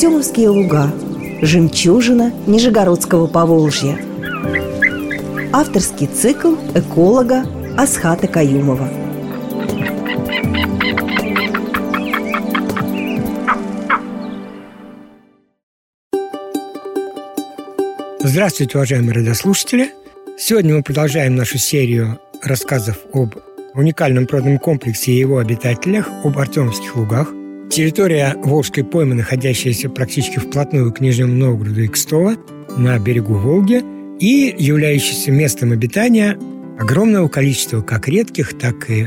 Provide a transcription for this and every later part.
Артемовские луга Жемчужина Нижегородского Поволжья Авторский цикл эколога Асхата Каюмова Здравствуйте, уважаемые радиослушатели! Сегодня мы продолжаем нашу серию рассказов об уникальном природном комплексе и его обитателях, об Артемовских лугах. Территория Волжской поймы, находящаяся практически вплотную к Нижнему Новгороду и Кстово, на берегу Волги, и являющаяся местом обитания огромного количества как редких, так и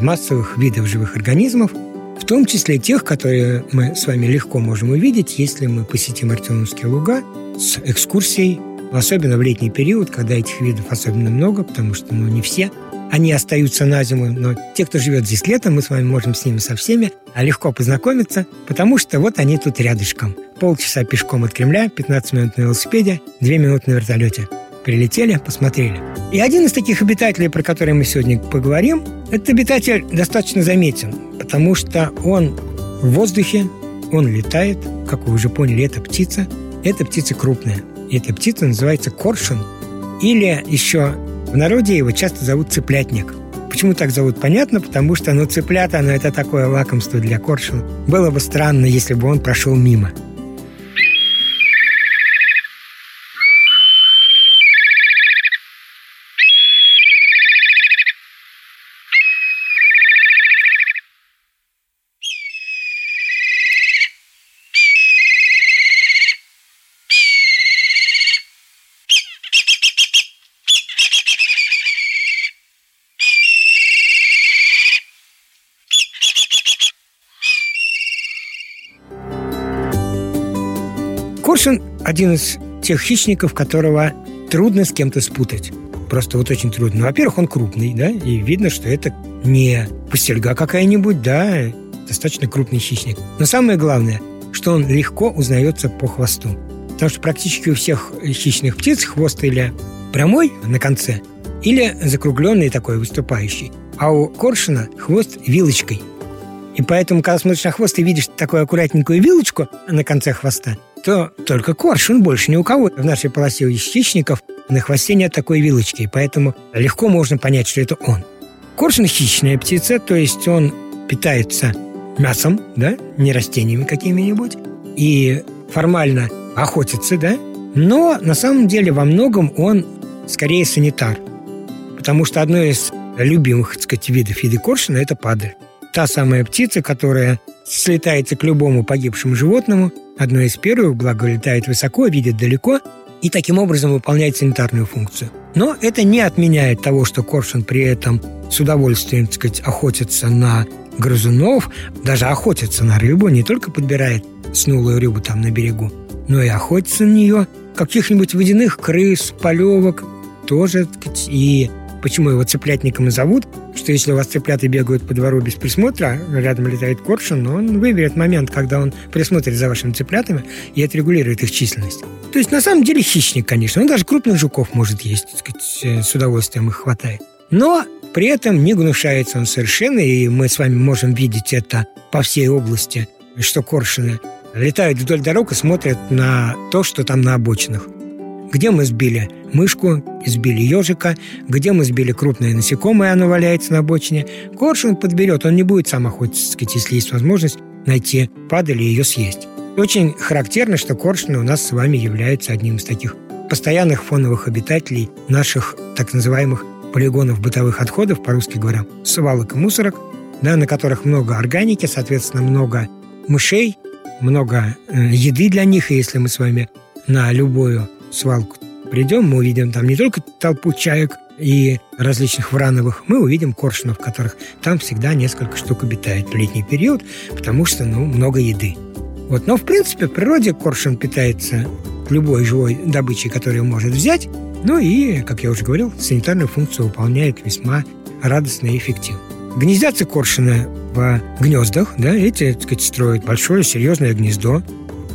массовых видов живых организмов, в том числе тех, которые мы с вами легко можем увидеть, если мы посетим Артемовские луга с экскурсией, особенно в летний период, когда этих видов особенно много, потому что ну, не все они остаются на зиму, но те, кто живет здесь летом, мы с вами можем с ними со всеми легко познакомиться, потому что вот они тут рядышком. Полчаса пешком от Кремля, 15 минут на велосипеде, 2 минуты на вертолете. Прилетели, посмотрели. И один из таких обитателей, про который мы сегодня поговорим, этот обитатель достаточно заметен, потому что он в воздухе, он летает, как вы уже поняли, это птица. Эта птица крупная. И эта птица называется коршун. Или еще в народе его часто зовут цыплятник. Почему так зовут, понятно, потому что, ну, цыплята, ну, это такое лакомство для коршуна. Было бы странно, если бы он прошел мимо. Коршун – один из тех хищников, которого трудно с кем-то спутать. Просто вот очень трудно. Ну, во-первых, он крупный, да, и видно, что это не пустельга какая-нибудь, да, достаточно крупный хищник. Но самое главное, что он легко узнается по хвосту. Потому что практически у всех хищных птиц хвост или прямой на конце, или закругленный такой, выступающий. А у коршуна хвост вилочкой. И поэтому, когда смотришь на хвост и видишь такую аккуратненькую вилочку на конце хвоста, то только коршун, больше ни у кого. В нашей полосе из хищников на хвосте нет такой вилочки, поэтому легко можно понять, что это он. Коршун – хищная птица, то есть он питается мясом, да, не растениями какими-нибудь, и формально охотится, да, но на самом деле во многом он скорее санитар, потому что одно из любимых, так сказать, видов еды коршуна – это падаль. Та самая птица, которая слетается к любому погибшему животному, одно из первых, благо летает высоко, видит далеко и таким образом выполняет санитарную функцию. Но это не отменяет того, что коршун при этом с удовольствием, так сказать, охотится на грызунов, даже охотится на рыбу, не только подбирает снулую рыбу там на берегу, но и охотится на нее, каких-нибудь водяных крыс, полевок тоже, так сказать, и Почему его цыплятником и зовут? Что если у вас цыплята бегают по двору без присмотра, рядом летает коршун, но он выберет момент, когда он присмотрит за вашими цыплятами и отрегулирует их численность. То есть на самом деле хищник, конечно. Он даже крупных жуков может есть, так сказать, э, с удовольствием их хватает. Но при этом не гнушается он совершенно, и мы с вами можем видеть это по всей области, что коршуны летают вдоль дорог и смотрят на то, что там на обочинах где мы сбили мышку, избили ежика, где мы сбили крупное насекомое, оно валяется на обочине. Коршун подберет, он не будет сам охотиться, если есть возможность найти падаль и ее съесть. Очень характерно, что коршуны у нас с вами являются одним из таких постоянных фоновых обитателей наших так называемых полигонов бытовых отходов, по-русски говоря, свалок и мусорок, да, на которых много органики, соответственно, много мышей, много э, еды для них, и если мы с вами на любую свалку придем, мы увидим там не только толпу чаек и различных врановых, мы увидим коршунов, которых там всегда несколько штук обитает в летний период, потому что, ну, много еды. Вот. Но, в принципе, в природе коршун питается любой живой добычей, которую может взять, ну и, как я уже говорил, санитарную функцию выполняет весьма радостно и эффективно. Гнездятся коршуны в гнездах, да, эти, так сказать, строят большое серьезное гнездо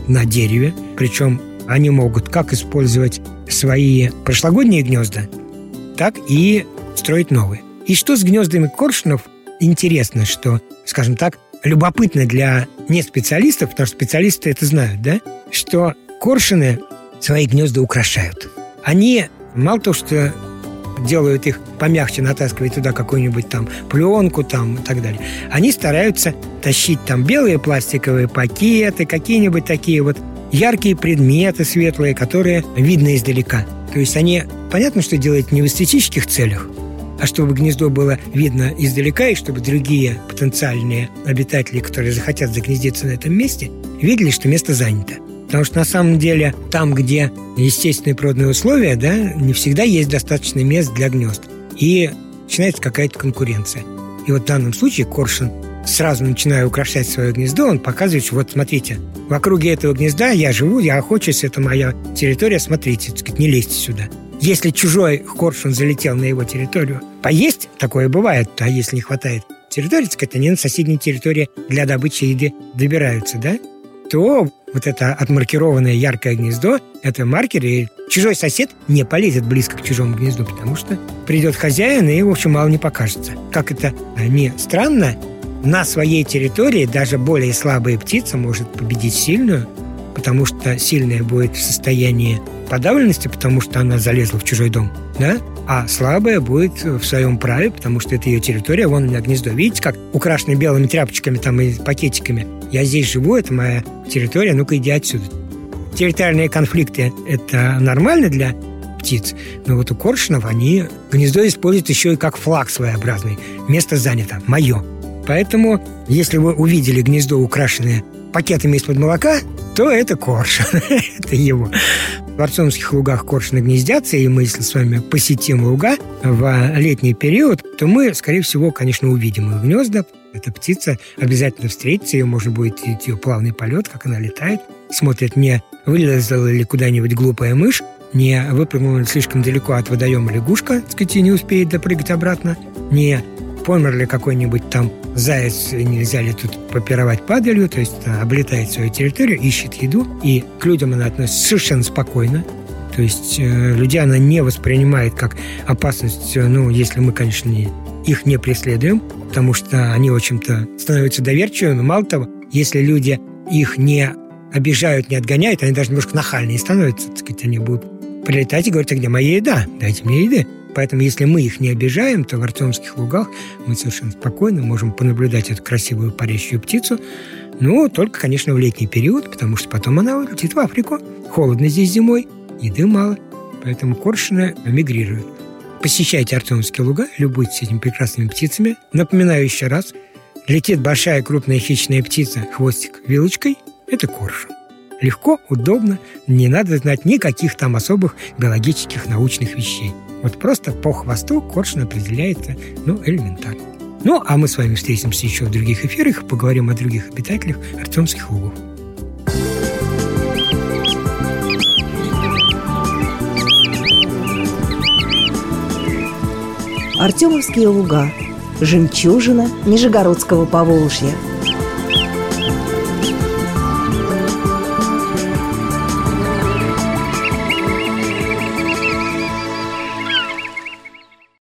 на дереве, причем они могут как использовать свои прошлогодние гнезда, так и строить новые. И что с гнездами коршунов? Интересно, что, скажем так, любопытно для неспециалистов, потому что специалисты это знают, да, что коршуны свои гнезда украшают. Они мало того, что делают их помягче, натаскивают туда какую-нибудь там пленку там и так далее. Они стараются тащить там белые пластиковые пакеты, какие-нибудь такие вот яркие предметы светлые, которые видно издалека. То есть они, понятно, что делают не в эстетических целях, а чтобы гнездо было видно издалека, и чтобы другие потенциальные обитатели, которые захотят загнездиться на этом месте, видели, что место занято. Потому что на самом деле там, где естественные природные условия, да, не всегда есть достаточно мест для гнезд. И начинается какая-то конкуренция. И вот в данном случае Коршин сразу начиная украшать свое гнездо, он показывает, что вот смотрите, в округе этого гнезда я живу, я охочусь, это моя территория, смотрите, не лезьте сюда. Если чужой коршун залетел на его территорию, поесть, такое бывает, а если не хватает территории, так сказать, они на соседней территории для добычи еды добираются, да? то вот это отмаркированное яркое гнездо – это маркер, и чужой сосед не полезет близко к чужому гнезду, потому что придет хозяин, и, в общем, мало не покажется. Как это не странно, на своей территории даже более слабая птица может победить сильную, потому что сильная будет в состоянии подавленности, потому что она залезла в чужой дом, да? а слабая будет в своем праве, потому что это ее территория, вон у меня гнездо. Видите, как украшено белыми тряпочками там и пакетиками? Я здесь живу, это моя территория, ну-ка иди отсюда. Территориальные конфликты – это нормально для птиц, но вот у коршунов они гнездо используют еще и как флаг своеобразный. Место занято, мое. Поэтому, если вы увидели гнездо, украшенное пакетами из-под молока, то это коршун. это его. В Арцонских лугах коршуны гнездятся, и мы, если с вами посетим луга в летний период, то мы, скорее всего, конечно, увидим их гнезда. Эта птица обязательно встретится, ее можно будет видеть ее плавный полет, как она летает, смотрит, не вылезла ли куда-нибудь глупая мышь, не выпрыгнула ли слишком далеко от водоема лягушка, так сказать, и не успеет допрыгать обратно, не помер какой-нибудь там заяц, нельзя ли тут попировать падалью, то есть облетает свою территорию, ищет еду, и к людям она относится совершенно спокойно, то есть э, людей она не воспринимает как опасность, э, ну, если мы, конечно, не, их не преследуем, потому что они, в общем-то, становятся доверчивыми. Мало того, если люди их не обижают, не отгоняют, они даже немножко нахальные становятся, так сказать, они будут прилетать и говорить, а где моя еда? Дайте мне еды. Поэтому, если мы их не обижаем, то в Артемских лугах мы совершенно спокойно можем понаблюдать эту красивую парящую птицу, ну, только, конечно, в летний период, потому что потом она улетит в Африку. Холодно здесь зимой, еды мало, поэтому коршуны мигрируют. Посещайте Артемские луга, любуйтесь этими прекрасными птицами. Напоминаю еще раз, летит большая крупная хищная птица, хвостик вилочкой – это коршун. Легко, удобно, не надо знать никаких там особых биологических научных вещей. Вот просто по хвосту коршун определяется, ну, элементарно. Ну, а мы с вами встретимся еще в других эфирах, поговорим о других обитателях Артемских лугов. Артемовские луга. Жемчужина Нижегородского Поволжья –